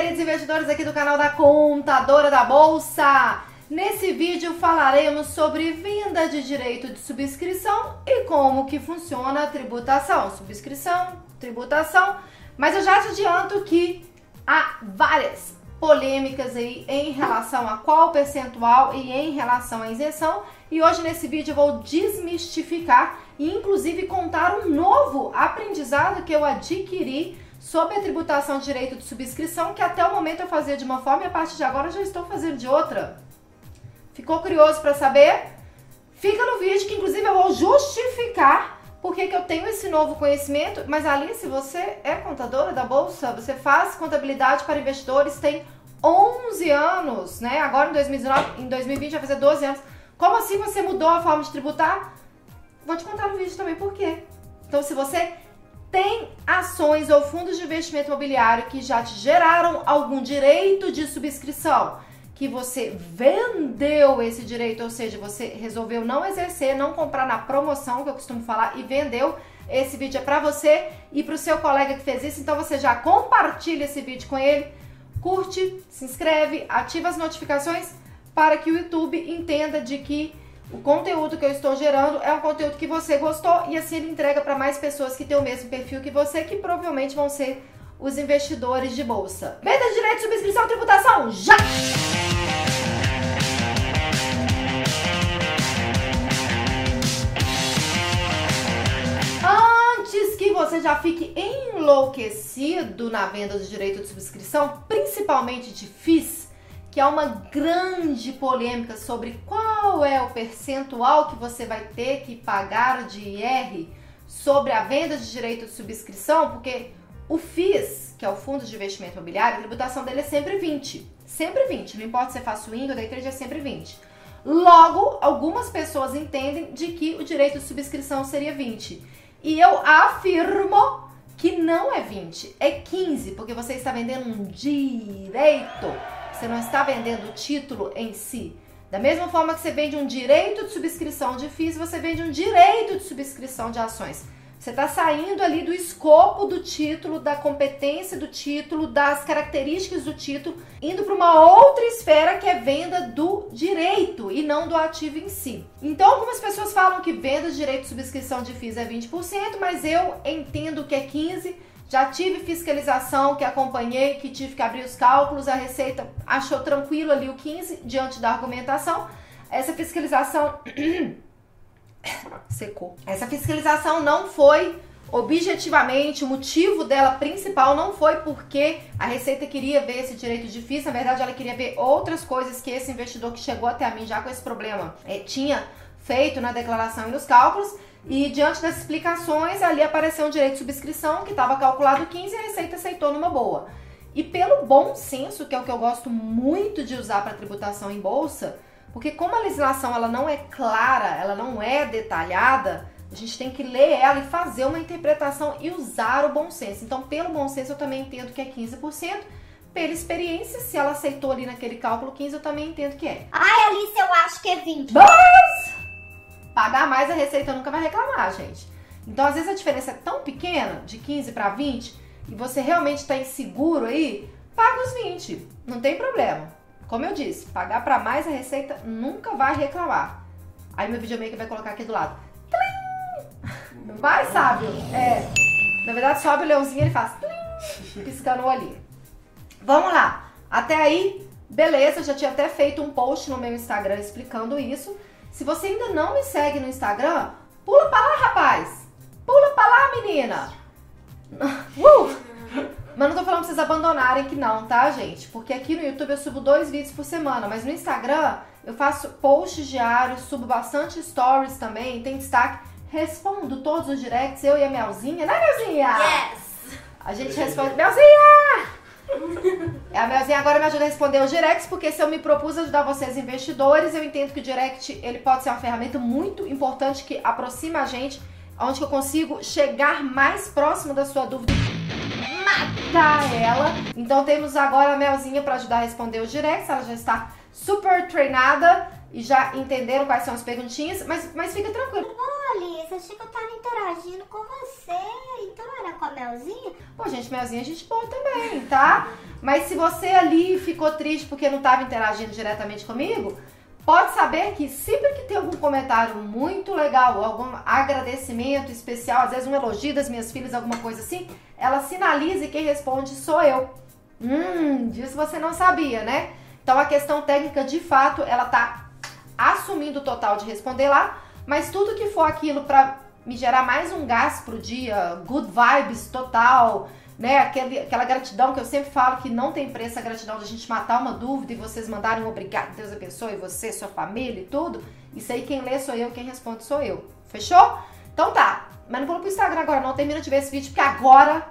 queridos investidores aqui do canal da Contadora da Bolsa. Nesse vídeo falaremos sobre venda de direito de subscrição e como que funciona a tributação. Subscrição, tributação. Mas eu já te adianto que há várias polêmicas aí em relação a qual percentual e em relação à isenção. E hoje nesse vídeo eu vou desmistificar e inclusive contar um novo aprendizado que eu adquiri sobre a tributação de direito de subscrição, que até o momento eu fazia de uma forma e a partir de agora já estou fazendo de outra. Ficou curioso para saber? Fica no vídeo que inclusive eu vou justificar porque que eu tenho esse novo conhecimento. Mas Alice, você é contadora da bolsa, você faz contabilidade para investidores, tem 11 anos, né? Agora em 2019, em 2020 vai fazer 12 anos. Como assim você mudou a forma de tributar? Vou te contar no vídeo também por quê. Então, se você tem ações ou fundos de investimento imobiliário que já te geraram algum direito de subscrição, que você vendeu esse direito, ou seja, você resolveu não exercer, não comprar na promoção, que eu costumo falar, e vendeu, esse vídeo é para você e para o seu colega que fez isso, então você já compartilha esse vídeo com ele, curte, se inscreve, ativa as notificações para que o YouTube entenda de que o conteúdo que eu estou gerando é um conteúdo que você gostou e assim ele entrega para mais pessoas que têm o mesmo perfil que você, que provavelmente vão ser os investidores de bolsa. Venda de direito, subscrição, tributação, já! Antes que você já fique enlouquecido na venda de direito de subscrição, principalmente de FIIs, que há uma grande polêmica sobre qual é o percentual que você vai ter que pagar de IR sobre a venda de direito de subscrição, porque o FIIs, que é o Fundo de Investimento Imobiliário, a tributação dele é sempre 20. Sempre 20, não importa se é faz swing ou day trade, é sempre 20. Logo, algumas pessoas entendem de que o direito de subscrição seria 20. E eu afirmo que não é 20, é 15, porque você está vendendo um direito você não está vendendo o título em si. Da mesma forma que você vende um direito de subscrição de FIIs, você vende um direito de subscrição de ações. Você está saindo ali do escopo do título, da competência do título, das características do título, indo para uma outra esfera que é venda do direito e não do ativo em si. Então, algumas pessoas falam que venda de direito de subscrição de FIIs é 20%, mas eu entendo que é 15%. Já tive fiscalização que acompanhei, que tive que abrir os cálculos, a Receita achou tranquilo ali o 15 diante da argumentação. Essa fiscalização secou. Essa fiscalização não foi objetivamente, o motivo dela principal não foi porque a Receita queria ver esse direito difícil, na verdade ela queria ver outras coisas que esse investidor que chegou até a mim já com esse problema é, tinha feito na declaração e nos cálculos. E diante das explicações, ali apareceu um direito de subscrição que estava calculado 15 e a Receita aceitou numa boa. E pelo bom senso, que é o que eu gosto muito de usar para tributação em bolsa, porque como a legislação ela não é clara, ela não é detalhada, a gente tem que ler ela e fazer uma interpretação e usar o bom senso. Então, pelo bom senso, eu também entendo que é 15%. Pela experiência, se ela aceitou ali naquele cálculo 15, eu também entendo que é. Ai, Alice, eu acho que é 20. Mas pagar mais a receita nunca vai reclamar, gente. Então, às vezes a diferença é tão pequena, de 15 para 20, e você realmente está inseguro aí, paga os 20, não tem problema. Como eu disse, pagar para mais a receita nunca vai reclamar. Aí meu videomaker vai colocar aqui do lado. Vai, sábio? É. Na verdade, sobe o leãozinho e ele faz piscando olhinho. Vamos lá. Até aí, beleza, eu já tinha até feito um post no meu Instagram explicando isso. Se você ainda não me segue no Instagram, pula pra lá, rapaz! Pula pra lá, menina! Uh! Mas não tô falando pra vocês abandonarem que não, tá, gente? Porque aqui no YouTube eu subo dois vídeos por semana, mas no Instagram eu faço posts diários, subo bastante stories também, tem destaque. Respondo todos os directs, eu e a Melzinha, né, Melzinha? Yes! A gente responde, Melzinha! A Melzinha agora me ajuda a responder os directs, porque se eu me propus ajudar vocês investidores, eu entendo que o direct ele pode ser uma ferramenta muito importante que aproxima a gente, onde eu consigo chegar mais próximo da sua dúvida matar ela. Então temos agora a Melzinha para ajudar a responder os directs, ela já está super treinada e já entenderam quais são as perguntinhas, mas, mas fica tranquilo. Alice, achei que eu tava interagindo com você. Então era com a Melzinha? Pô, gente, Melzinha a gente boa também, tá? Mas se você ali ficou triste porque não estava interagindo diretamente comigo, pode saber que sempre que tem algum comentário muito legal, algum agradecimento especial, às vezes um elogio das minhas filhas, alguma coisa assim, ela sinaliza e quem responde sou eu. Hum, disso você não sabia, né? Então a questão técnica, de fato, ela tá assumindo o total de responder lá, mas tudo que for aquilo para me gerar mais um gás pro dia, good vibes total, né? Aquele, aquela gratidão que eu sempre falo que não tem preço a gratidão de a gente matar uma dúvida e vocês mandarem um obrigado, Deus abençoe você, sua família e tudo. Isso aí quem lê sou eu, quem responde sou eu. Fechou? Então tá. Mas não vou pro Instagram agora não, termina de ver esse vídeo, porque agora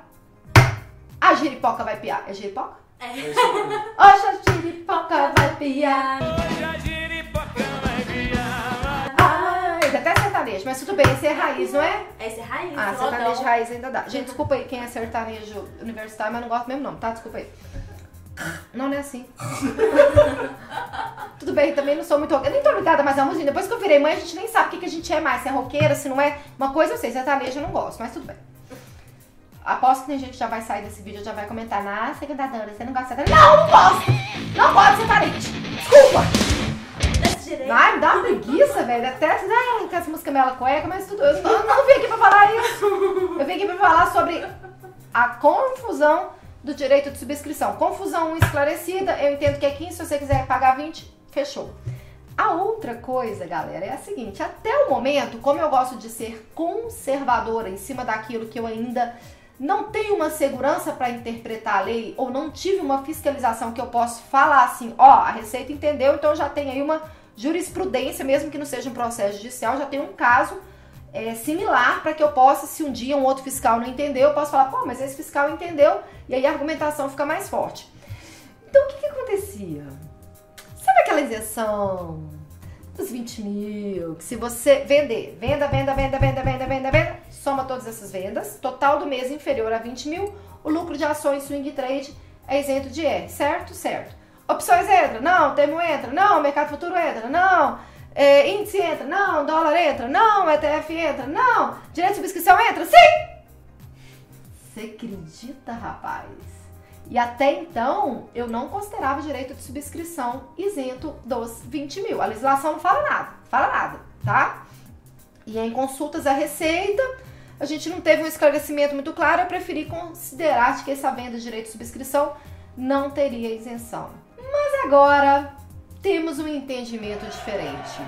a giripoca vai piar. É giripoca? É. Hoje a giripoca vai piar. Mas tudo bem, esse é raiz, não é? Esse é raiz, Ah, sertanejo raiz ainda dá. Gente, desculpa aí quem é sertanejo universitário, mas não gosto mesmo não, tá? Desculpa aí. Não, não é assim. Tudo bem, também não sou muito. Eu nem tô ligada mais à música. Depois que eu virei mãe, a gente nem sabe o que, que a gente é mais. Se é roqueira, se não é. Uma coisa eu sei, sertanejo eu não gosto, mas tudo bem. Aposto que tem gente que já vai sair desse vídeo já vai comentar. Nossa, cantadora, você não gosta de sertanejo? Não, não gosto! Velho. Até ai, com essa música mela cueca, mas tudo. Eu não, não vim aqui pra falar isso. Eu vim aqui pra falar sobre a confusão do direito de subscrição. Confusão esclarecida, eu entendo que é 15, se você quiser pagar 20, fechou. A outra coisa, galera, é a seguinte: até o momento, como eu gosto de ser conservadora em cima daquilo que eu ainda não tenho uma segurança para interpretar a lei ou não tive uma fiscalização que eu posso falar assim, ó, a Receita entendeu, então já tem aí uma jurisprudência, mesmo que não seja um processo judicial, já tem um caso é, similar para que eu possa, se um dia um outro fiscal não entendeu, eu posso falar, pô, mas esse fiscal entendeu, e aí a argumentação fica mais forte. Então, o que, que acontecia? Sabe aquela isenção dos 20 mil, que se você vender, venda, venda, venda, venda, venda, venda, venda, soma todas essas vendas, total do mês inferior a 20 mil, o lucro de ações swing trade é isento de R, certo? Certo. Opções entra? Não. Termo entra? Não. Mercado futuro entra? Não. É, índice entra? Não. Dólar entra? Não. ETF entra? Não. Direito de subscrição entra? Sim! Você acredita, rapaz? E até então, eu não considerava direito de subscrição isento dos 20 mil. A legislação não fala nada, fala nada, tá? E em consultas à Receita, a gente não teve um esclarecimento muito claro, eu preferi considerar que essa venda de direito de subscrição não teria isenção. Agora temos um entendimento diferente.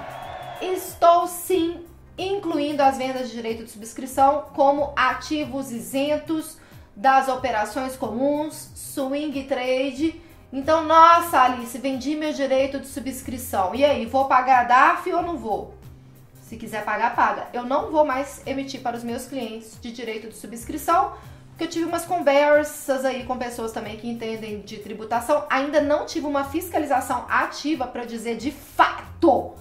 Estou sim incluindo as vendas de direito de subscrição como ativos isentos das operações comuns, swing trade. Então, nossa, Alice, vendi meu direito de subscrição. E aí, vou pagar a DAF ou não vou? Se quiser pagar, paga. Eu não vou mais emitir para os meus clientes de direito de subscrição, porque eu tive umas conversas aí com pessoas também que entendem de tributação. Ainda não tive uma fiscalização ativa para dizer de fato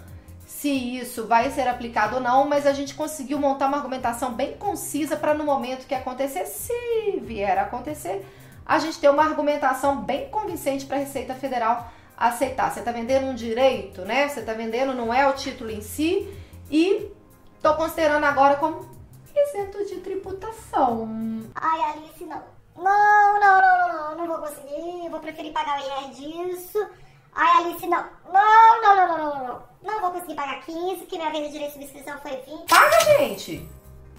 se isso vai ser aplicado ou não, mas a gente conseguiu montar uma argumentação bem concisa para no momento que acontecer, se vier a acontecer, a gente ter uma argumentação bem convincente para a Receita Federal aceitar. Você está vendendo um direito, né? Você está vendendo, não é o título em si, e tô considerando agora como de tributação. Ai, Alice, não. Não, não, não, não, não, não vou conseguir. Vou preferir pagar o IR disso. Ai, Alice, não. Não, não, não, não, não, não. Não vou conseguir pagar 15, que minha venda de direito de subscrição foi 20. Paga, gente!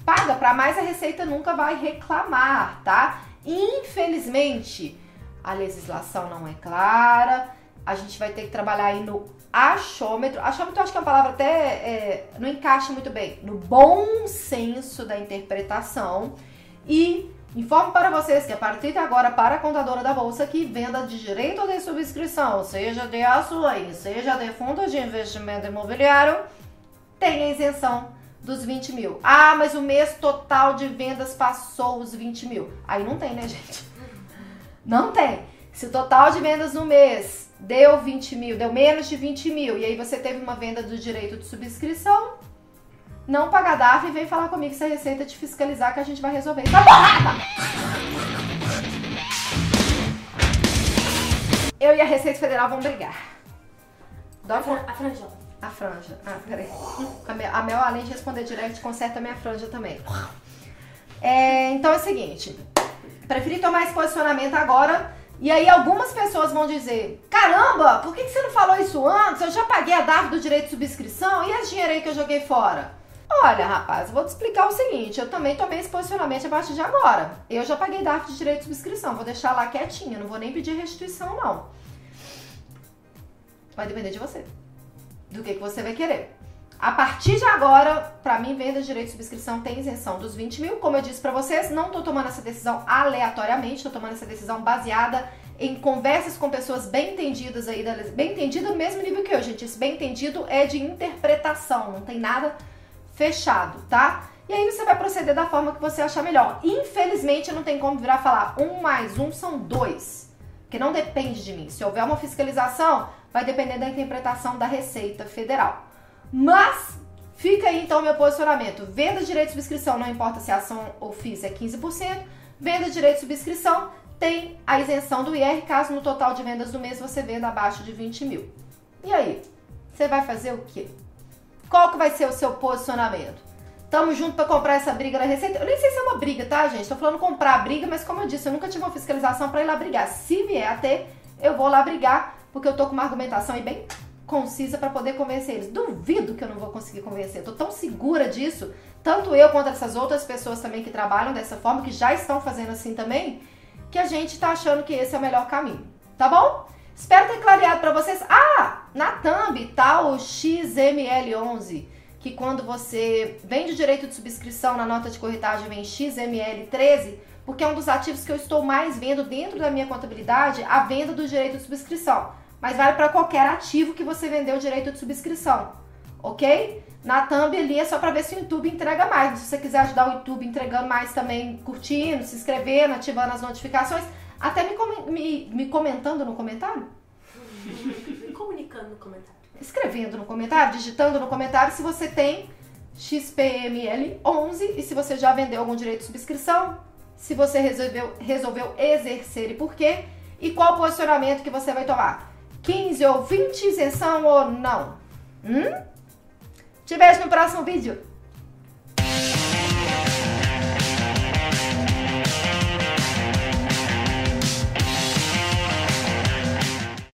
Paga, para mais a Receita nunca vai reclamar, tá? Infelizmente, a legislação não é clara, a gente vai ter que trabalhar aí no achômetro. Achômetro eu acho que é uma palavra até é, não encaixa muito bem. No bom senso da interpretação. E informo para vocês que a partir de agora, para a contadora da Bolsa, que venda de direito de subscrição, seja de ações, seja de fundos de investimento imobiliário, tem a isenção dos 20 mil. Ah, mas o mês total de vendas passou os 20 mil. Aí não tem, né, gente? Não tem. Se o total de vendas no mês deu 20 mil, deu menos de 20 mil, e aí você teve uma venda do direito de subscrição, não paga DAF e vem falar comigo se a Receita te fiscalizar que a gente vai resolver. Tá porrada! Eu e a Receita Federal vamos brigar. Dó A, fran a franja. a franja. Ah, peraí. A Mel, a Mel, além de responder direct, conserta a minha franja também. É, então é o seguinte. Preferi tomar esse posicionamento agora E aí algumas pessoas vão dizer: caramba, por que você não falou isso antes? Eu já paguei a DARF do direito de subscrição e esse dinheiro aí que eu joguei fora. Olha, rapaz, eu vou te explicar o seguinte: eu também tomei esse posicionamento a partir de agora. Eu já paguei DARF de direito de subscrição, vou deixar lá quietinha, não vou nem pedir restituição, não. Vai depender de você. Do que, que você vai querer. A partir de agora, para mim, venda direito de subscrição tem isenção dos 20 mil. Como eu disse para vocês, não tô tomando essa decisão aleatoriamente, tô tomando essa decisão baseada em conversas com pessoas bem entendidas aí, bem entendido mesmo nível que eu, gente. Esse bem entendido é de interpretação, não tem nada fechado, tá? E aí você vai proceder da forma que você achar melhor. Infelizmente, não tem como virar falar um mais um são dois, que não depende de mim. Se houver uma fiscalização, vai depender da interpretação da Receita Federal. Mas fica aí então meu posicionamento. Venda direito de subscrição, não importa se a ação ou FIIs é 15%. Venda direito de subscrição tem a isenção do IR caso no total de vendas do mês você venda abaixo de 20 mil. E aí? Você vai fazer o quê? Qual que vai ser o seu posicionamento? Tamo junto para comprar essa briga da Receita. Eu nem sei se é uma briga, tá, gente? Tô falando comprar a briga, mas como eu disse, eu nunca tive uma fiscalização para ir lá brigar. Se vier a ter, eu vou lá brigar, porque eu tô com uma argumentação aí bem concisa para poder convencer eles. Duvido que eu não vou conseguir convencer. Tô tão segura disso, tanto eu quanto essas outras pessoas também que trabalham dessa forma, que já estão fazendo assim também, que a gente tá achando que esse é o melhor caminho. Tá bom? Espero ter clareado para vocês. Ah, na thumb tá o XML11, que quando você vende o direito de subscrição na nota de corretagem vem XML13, porque é um dos ativos que eu estou mais vendo dentro da minha contabilidade, a venda do direito de subscrição mas vale para qualquer ativo que você vendeu o direito de subscrição, ok? Na thumb ali é só para ver se o YouTube entrega mais. Se você quiser ajudar o YouTube entregando mais também, curtindo, se inscrevendo, ativando as notificações, até me, me, me comentando no comentário. Comunicando no comentário. Escrevendo no comentário, digitando no comentário se você tem XPML11 e se você já vendeu algum direito de subscrição, se você resolveu, resolveu exercer e por quê, e qual posicionamento que você vai tomar. 15 ou 20 isenção ou não? Hum? Te vejo no próximo vídeo.